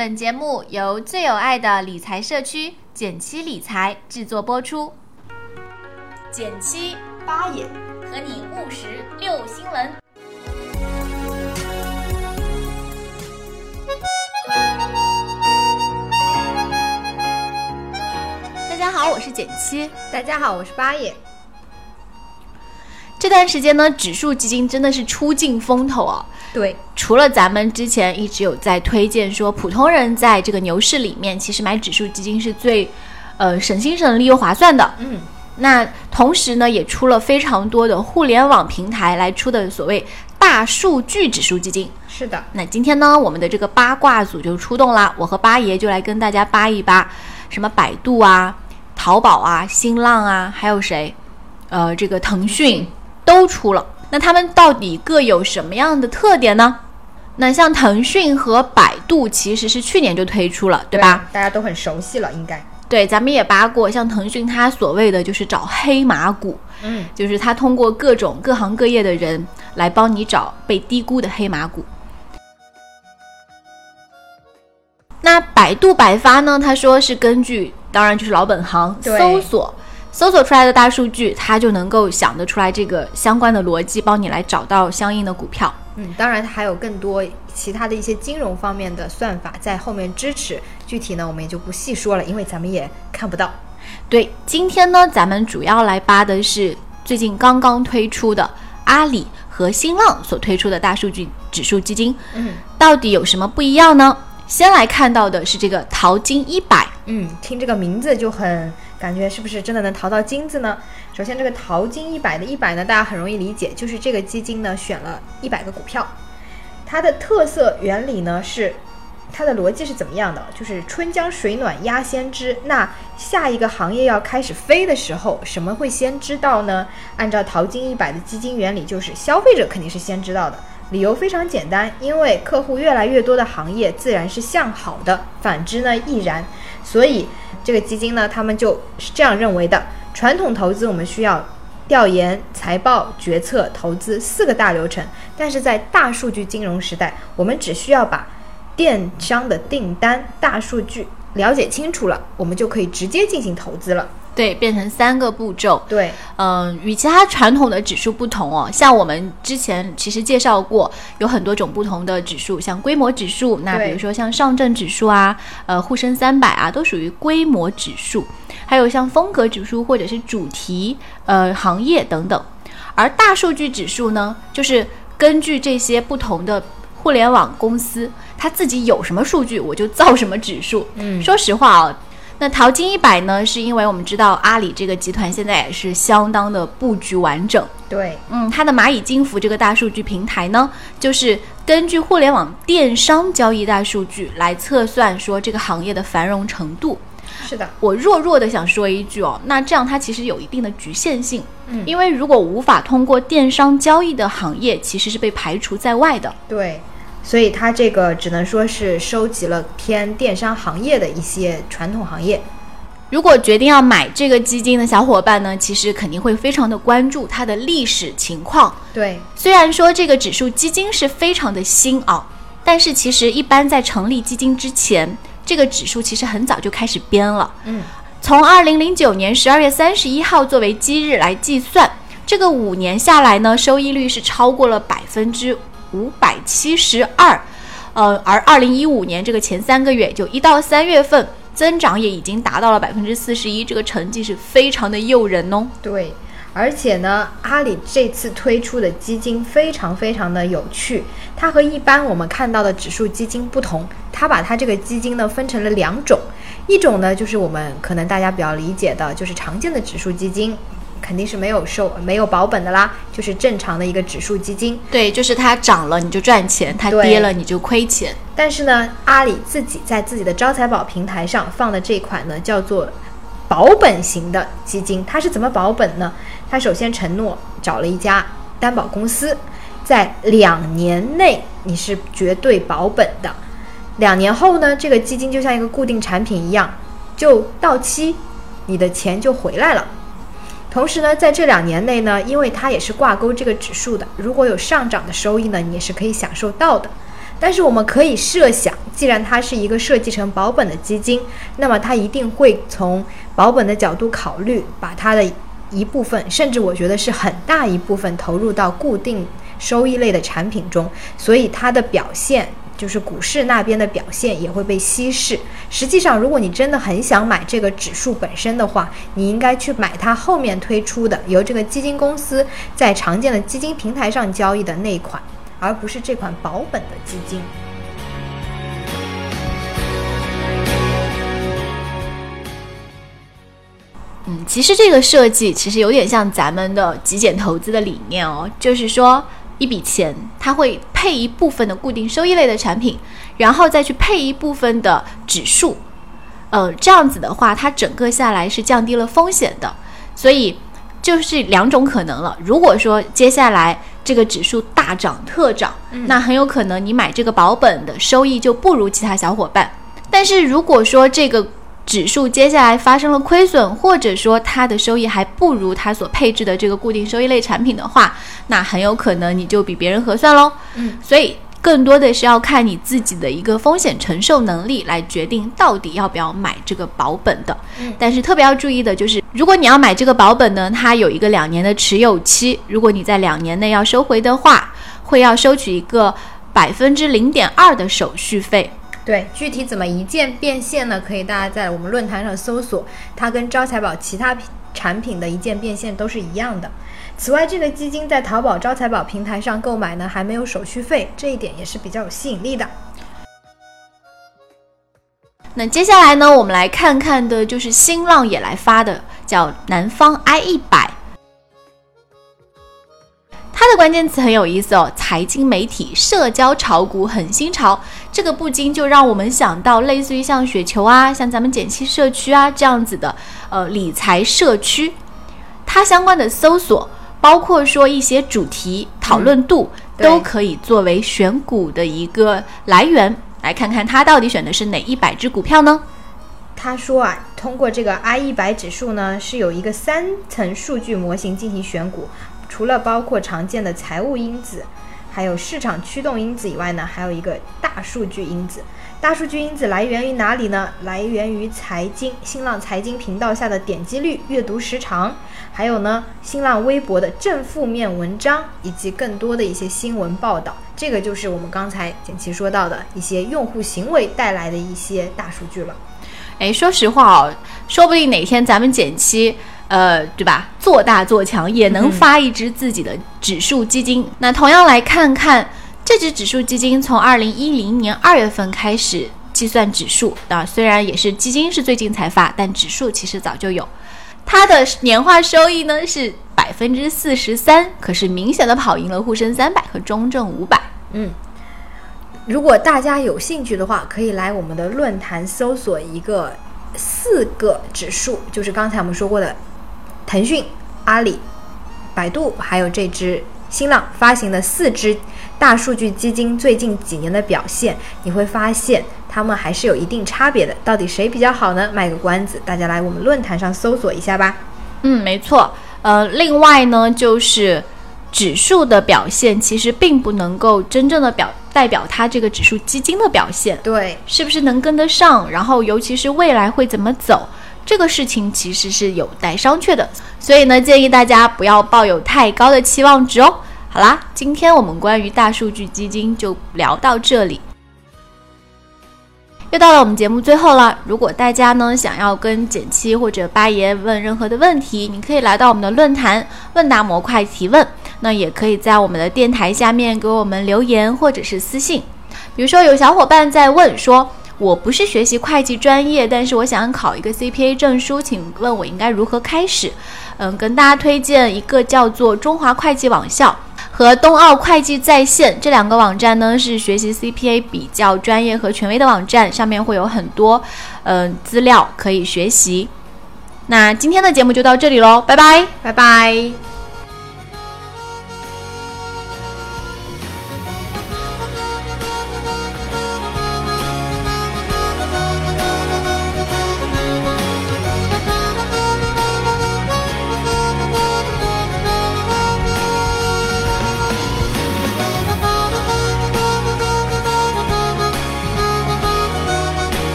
本节目由最有爱的理财社区简七理财制作播出。减七八爷和你务实六新闻。大家好，我是减七。大家好，我是八爷。这段时间呢，指数基金真的是出尽风头啊。对，除了咱们之前一直有在推荐说，普通人在这个牛市里面，其实买指数基金是最，呃，省心省力又划算的。嗯，那同时呢，也出了非常多的互联网平台来出的所谓大数据指数基金。是的。那今天呢，我们的这个八卦组就出动啦，我和八爷就来跟大家扒一扒，什么百度啊、淘宝啊、新浪啊，还有谁？呃，这个腾讯。都出了，那他们到底各有什么样的特点呢？那像腾讯和百度其实是去年就推出了，对吧？大家都很熟悉了，应该。对，咱们也扒过，像腾讯它所谓的就是找黑马股，嗯，就是它通过各种各行各业的人来帮你找被低估的黑马股。那百度百发呢？他说是根据，当然就是老本行搜索。搜索出来的大数据，它就能够想得出来这个相关的逻辑，帮你来找到相应的股票。嗯，当然它还有更多其他的一些金融方面的算法在后面支持。具体呢，我们也就不细说了，因为咱们也看不到。对，今天呢，咱们主要来扒的是最近刚刚推出的阿里和新浪所推出的大数据指数基金。嗯，到底有什么不一样呢？先来看到的是这个淘金一百。嗯，听这个名字就很。感觉是不是真的能淘到金子呢？首先，这个淘金一百的一百呢，大家很容易理解，就是这个基金呢选了一百个股票。它的特色原理呢是，它的逻辑是怎么样的？就是春江水暖鸭先知。那下一个行业要开始飞的时候，什么会先知道呢？按照淘金一百的基金原理，就是消费者肯定是先知道的。理由非常简单，因为客户越来越多的行业自然是向好的，反之呢亦然。所以。这个基金呢，他们就是这样认为的。传统投资我们需要调研、财报、决策、投资四个大流程，但是在大数据金融时代，我们只需要把电商的订单大数据了解清楚了，我们就可以直接进行投资了。对，变成三个步骤。对，嗯，与其他传统的指数不同哦，像我们之前其实介绍过，有很多种不同的指数，像规模指数，那比如说像上证指数啊，呃，沪深三百啊，都属于规模指数，还有像风格指数或者是主题，呃，行业等等。而大数据指数呢，就是根据这些不同的互联网公司，它自己有什么数据，我就造什么指数。嗯，说实话啊。那淘金一百呢？是因为我们知道阿里这个集团现在也是相当的布局完整。对，嗯，它的蚂蚁金服这个大数据平台呢，就是根据互联网电商交易大数据来测算说这个行业的繁荣程度。是的，我弱弱的想说一句哦，那这样它其实有一定的局限性。嗯，因为如果无法通过电商交易的行业，其实是被排除在外的。对。所以它这个只能说是收集了偏电商行业的一些传统行业。如果决定要买这个基金的小伙伴呢，其实肯定会非常的关注它的历史情况。对，虽然说这个指数基金是非常的新啊，但是其实一般在成立基金之前，这个指数其实很早就开始编了。嗯，从二零零九年十二月三十一号作为基日来计算，这个五年下来呢，收益率是超过了百分之。五百七十二，呃，而二零一五年这个前三个月，就一到三月份，增长也已经达到了百分之四十一，这个成绩是非常的诱人哦。对，而且呢，阿里这次推出的基金非常非常的有趣，它和一般我们看到的指数基金不同，它把它这个基金呢分成了两种，一种呢就是我们可能大家比较理解的，就是常见的指数基金。肯定是没有收、没有保本的啦，就是正常的一个指数基金。对，就是它涨了你就赚钱，它跌了你就亏钱。但是呢，阿里自己在自己的招财宝平台上放的这款呢，叫做保本型的基金。它是怎么保本呢？它首先承诺找了一家担保公司，在两年内你是绝对保本的。两年后呢，这个基金就像一个固定产品一样，就到期，你的钱就回来了。同时呢，在这两年内呢，因为它也是挂钩这个指数的，如果有上涨的收益呢，你也是可以享受到的。但是我们可以设想，既然它是一个设计成保本的基金，那么它一定会从保本的角度考虑，把它的一部分，甚至我觉得是很大一部分投入到固定收益类的产品中，所以它的表现。就是股市那边的表现也会被稀释。实际上，如果你真的很想买这个指数本身的话，你应该去买它后面推出的由这个基金公司在常见的基金平台上交易的那一款，而不是这款保本的基金。嗯，其实这个设计其实有点像咱们的极简投资的理念哦，就是说。一笔钱，它会配一部分的固定收益类的产品，然后再去配一部分的指数，呃，这样子的话，它整个下来是降低了风险的。所以就是两种可能了。如果说接下来这个指数大涨特涨，那很有可能你买这个保本的收益就不如其他小伙伴。但是如果说这个指数接下来发生了亏损，或者说它的收益还不如它所配置的这个固定收益类产品的话，那很有可能你就比别人合算喽。嗯，所以更多的是要看你自己的一个风险承受能力来决定到底要不要买这个保本的。嗯，但是特别要注意的就是，如果你要买这个保本呢，它有一个两年的持有期，如果你在两年内要收回的话，会要收取一个百分之零点二的手续费。对，具体怎么一键变现呢？可以大家在我们论坛上搜索，它跟招财宝其他产品的一键变现都是一样的。此外，这个基金在淘宝、招财宝平台上购买呢，还没有手续费，这一点也是比较有吸引力的。那接下来呢，我们来看看的就是新浪也来发的，叫南方 I 一百。它的关键词很有意思哦，财经媒体、社交炒股很新潮，这个不禁就让我们想到类似于像雪球啊、像咱们减七社区啊这样子的呃理财社区，它相关的搜索，包括说一些主题讨论度，都可以作为选股的一个来源。来看看它到底选的是哪一百只股票呢？他说啊，通过这个 I 一百指数呢，是有一个三层数据模型进行选股。除了包括常见的财务因子，还有市场驱动因子以外呢，还有一个大数据因子。大数据因子来源于哪里呢？来源于财经新浪财经频道下的点击率、阅读时长，还有呢新浪微博的正负面文章，以及更多的一些新闻报道。这个就是我们刚才简琦说到的一些用户行为带来的一些大数据了。哎，说实话哦，说不定哪天咱们简七。呃，对吧？做大做强也能发一支自己的指数基金。那同样来看看这支指数基金，从二零一零年二月份开始计算指数啊，虽然也是基金是最近才发，但指数其实早就有。它的年化收益呢是百分之四十三，可是明显的跑赢了沪深三百和中证五百。嗯，如果大家有兴趣的话，可以来我们的论坛搜索一个四个指数，就是刚才我们说过的。腾讯、阿里、百度，还有这只新浪发行的四只大数据基金，最近几年的表现，你会发现它们还是有一定差别的。到底谁比较好呢？卖个关子，大家来我们论坛上搜索一下吧。嗯，没错。呃，另外呢，就是指数的表现其实并不能够真正的表代表它这个指数基金的表现。对，是不是能跟得上？然后，尤其是未来会怎么走？这个事情其实是有待商榷的，所以呢，建议大家不要抱有太高的期望值哦。好啦，今天我们关于大数据基金就聊到这里，又到了我们节目最后了。如果大家呢想要跟简七或者八爷问任何的问题，你可以来到我们的论坛问答模块提问，那也可以在我们的电台下面给我们留言或者是私信。比如说有小伙伴在问说。我不是学习会计专业，但是我想考一个 CPA 证书，请问我应该如何开始？嗯，跟大家推荐一个叫做中华会计网校和冬奥会计在线这两个网站呢，是学习 CPA 比较专业和权威的网站，上面会有很多嗯资料可以学习。那今天的节目就到这里喽，拜拜，拜拜。